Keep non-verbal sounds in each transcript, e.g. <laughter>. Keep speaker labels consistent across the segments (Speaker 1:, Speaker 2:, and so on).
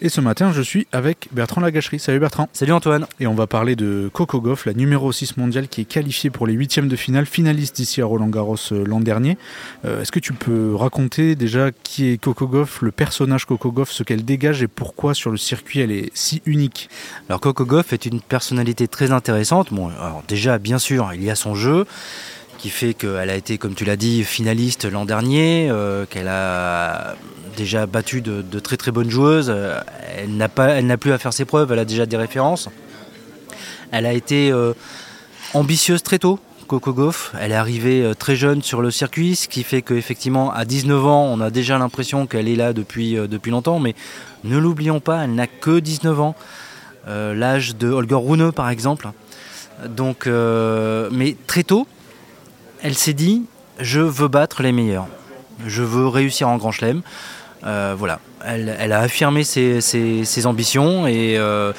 Speaker 1: Et ce matin, je suis avec Bertrand Lagacherie. Salut Bertrand.
Speaker 2: Salut Antoine.
Speaker 1: Et on va parler de Coco Goff, la numéro 6 mondiale qui est qualifiée pour les huitièmes de finale, finaliste ici à Roland Garros euh, l'an dernier. Euh, est-ce que tu peux raconter déjà qui est Coco Goff, le personnage Coco Goff, ce qu'elle dégage et pourquoi sur le circuit elle est si unique?
Speaker 2: Alors Coco Goff est une personnalité très intéressante. Bon, alors déjà, bien sûr, il y a son jeu qui fait qu'elle a été, comme tu l'as dit, finaliste l'an dernier, euh, qu'elle a déjà battu de, très très bonnes joueuses. Elle n'a pas, elle n'a plus à faire ses preuves. Elle a déjà des références. Elle a été euh, ambitieuse très tôt. Coco Goff, elle est arrivée euh, très jeune sur le circuit, ce qui fait qu'effectivement à 19 ans, on a déjà l'impression qu'elle est là depuis, depuis longtemps, mais ne l'oublions pas, elle n'a que 19 ans, l'âge de Holger Rune par exemple. Donc, mais très tôt, elle s'est dit je veux battre les meilleurs, je veux réussir en Grand Chelem. Euh, voilà, elle, a affirmé ses, ambitions et, euh,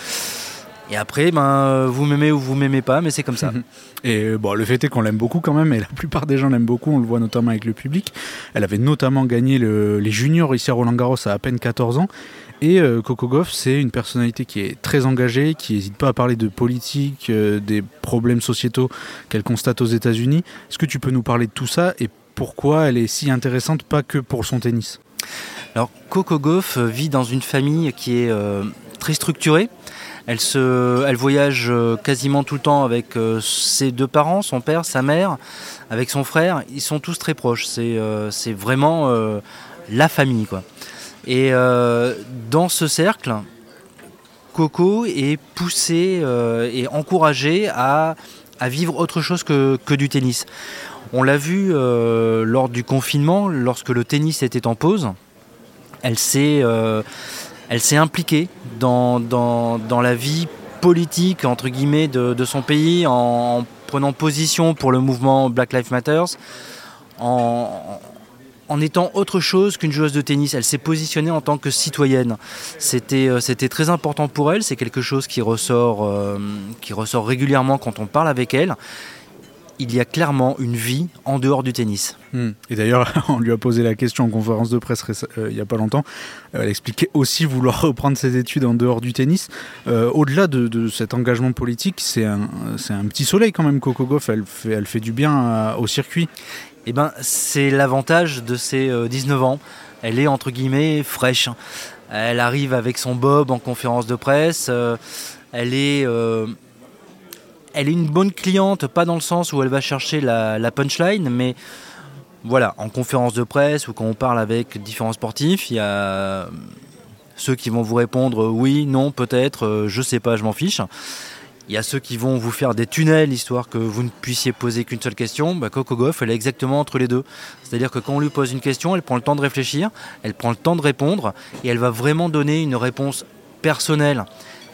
Speaker 2: et après, ben, vous m'aimez ou vous m'aimez pas, mais c'est comme ça. <laughs>
Speaker 1: Et bon, le fait est qu'on l'aime beaucoup quand même, et la plupart des gens l'aiment beaucoup, on le voit notamment avec le public. Elle avait notamment gagné les juniors ici à Roland Garros à à peine 14 ans. Et euh, Coco Goff, c'est une personnalité qui est très engagée, qui n'hésite pas à parler de politique, euh, des problèmes sociétaux qu'elle constate aux États-Unis. Est-ce que tu peux nous parler de tout ça et pourquoi elle est si intéressante, pas que pour son tennis?
Speaker 2: Alors, Coco Goff vit dans une famille qui est euh, très structurée. Elle, se, elle voyage quasiment tout le temps avec ses deux parents, son père, sa mère, avec son frère. Ils sont tous très proches. C'est vraiment la famille, quoi. Et euh, dans ce cercle, Coco est poussé euh, et encouragé à, vivre autre chose que, du tennis. On l'a vu euh, lors du confinement, lorsque le tennis était en pause, elle s'est impliquée dans, la vie politique entre guillemets de, son pays en, prenant position pour le mouvement Black Lives Matter, en, en étant autre chose qu'une joueuse de tennis. Elle s'est positionnée en tant que citoyenne. C'était, euh, très important pour elle. C'est quelque chose qui ressort, euh, qui ressort régulièrement quand on parle avec elle. Il y a clairement une vie en dehors du tennis.
Speaker 1: Hmm. Et d'ailleurs, <laughs> on lui a posé la question en conférence de presse euh, il n'y a pas longtemps. Elle expliquait aussi vouloir <laughs> reprendre ses études en dehors du tennis. au-delà de, cet engagement politique, c'est un, petit soleil quand même, Coco Goff. Elle fait, elle fait du bien au circuit.
Speaker 2: Eh ben, c'est l'avantage de ses 19 euh, ans. Elle est entre guillemets fraîche. Elle arrive avec son bob en conférence de presse. Euh, elle est, euh, elle est une bonne cliente, pas dans le sens où elle va chercher la, punchline, mais voilà, en conférence de presse ou quand on parle avec différents sportifs, il y a ceux qui vont vous répondre oui, non, peut-être, je sais pas, je m'en fiche. Il y a ceux qui vont vous faire des tunnels histoire que vous ne puissiez poser qu'une seule question. Bah, Coco Goff, elle est exactement entre les deux. C'est-à-dire que quand on lui pose une question, elle prend le temps de réfléchir, elle prend le temps de répondre et elle va vraiment donner une réponse personnelle.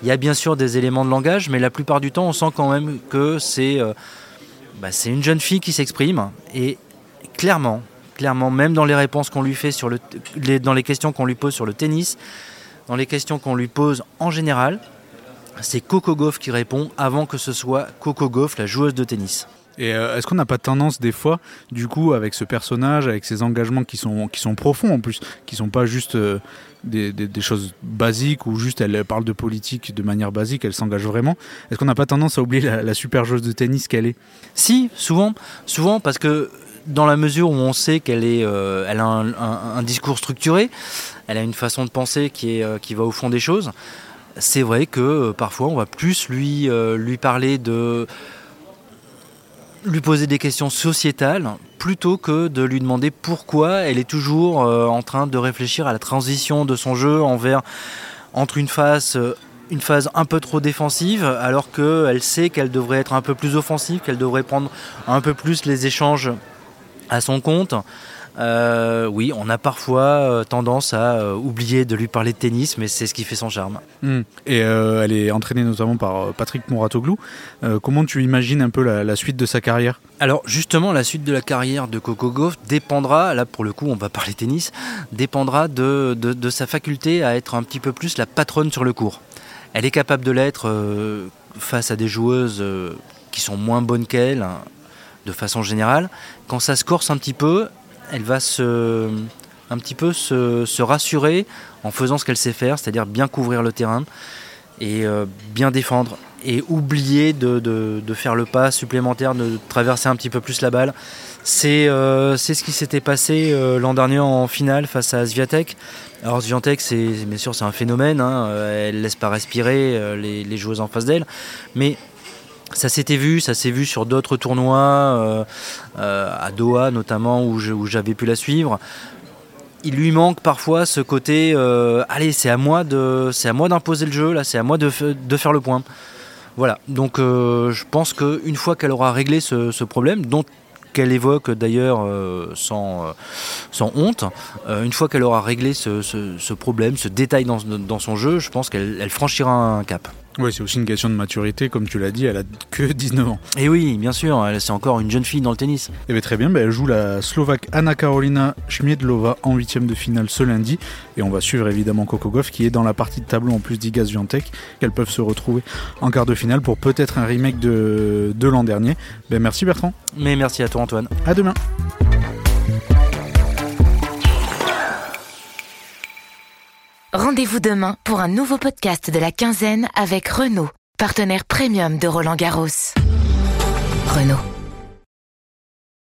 Speaker 2: Il y a bien sûr des éléments de langage, mais la plupart du temps, on sent quand même que c'est euh, bah, une jeune fille qui s'exprime. Et clairement, clairement, même dans les réponses qu'on lui fait sur le, dans les questions qu'on lui pose sur le tennis, dans les questions qu'on lui pose en général, c'est Coco Goff qui répond avant que ce soit Coco Goff, la joueuse de tennis.
Speaker 1: Et euh, est-ce qu'on n'a pas tendance des fois, du coup, avec ce personnage, avec ses engagements qui sont, qui sont profonds en plus, qui sont pas juste euh, des, choses basiques ou juste elle parle de politique de manière basique, elle s'engage vraiment. Est-ce qu'on n'a pas tendance à oublier la, super joueuse de tennis qu'elle est?
Speaker 2: Si, souvent, souvent parce que dans la mesure où on sait qu'elle est, euh, elle a un, discours structuré, elle a une façon de penser qui, est, qui va au fond des choses c'est vrai que parfois on va plus lui, lui parler de lui poser des questions sociétales plutôt que de lui demander pourquoi elle est toujours euh, en train de réfléchir à la transition de son jeu envers entre une une phase un peu trop défensive, alors qu'elle sait qu'elle devrait être un peu plus offensive, qu'elle devrait prendre un peu plus les échanges à son compte. Euh, oui, on a parfois euh, tendance à euh, oublier de lui parler de tennis, mais c'est ce qui fait son charme.
Speaker 1: Hmm. Et elle est entraînée notamment par Patrick Mouratoglou. comment tu imagines un peu la, suite de sa carrière?
Speaker 2: Alors justement, la suite de la carrière de Coco Gauff dépendra, là pour le coup on va parler tennis, dépendra de, de sa faculté à être un petit peu plus la patronne sur le cours. Elle est capable de l'être face à des joueuses qui sont moins bonnes qu'elle, hein, de façon générale. Quand ça se corse un petit peu, elle va se, un petit peu se, rassurer en faisant ce qu'elle sait faire, c'est-à-dire bien couvrir le terrain et euh, bien défendre et oublier de, faire le pas supplémentaire, de traverser un petit peu plus la balle. C'est ce qui s'était passé l'an dernier en finale face à Sviatek. Alors Sviantec, c'est bien sûr c'est un phénomène, hein. elle laisse pas respirer euh, les, joueuses en face d'elle, ça s'était vu, ça s'est vu sur d'autres tournois, euh, euh, à Doha notamment où j'avais pu la suivre. Il lui manque parfois ce côté, allez c'est à moi de, c'est à moi d'imposer le jeu là, c'est à moi de, faire le point. Voilà, donc je pense qu'une fois qu'elle aura réglé ce, problème, dont qu'elle évoque d'ailleurs euh, sans, euh, honte, euh, une fois qu'elle aura réglé ce, problème, ce détail dans son jeu, je pense qu'elle franchira un cap.
Speaker 1: Oui, c'est aussi une question de maturité, comme tu l'as dit, elle a que <laughs> 19 ans.
Speaker 2: Et oui, bien sûr, c'est encore une jeune fille dans le tennis. Et
Speaker 1: eh bien, très bien, ben, elle joue la Slovaque Anna Karolina Schmiedlova en huitième de finale ce lundi. Et on va suivre évidemment Coco Goff qui est dans la partie de tableau en plus d'Igas Viantec, qu'elles peuvent se retrouver en quart de finale pour peut-être un remake de, de l'an dernier. Ben, merci Bertrand.
Speaker 2: Mais merci à toi Antoine.
Speaker 1: À demain.
Speaker 3: Rendez-vous demain pour un nouveau podcast de la quinzaine avec Renault, partenaire premium de Roland Garros. Renault.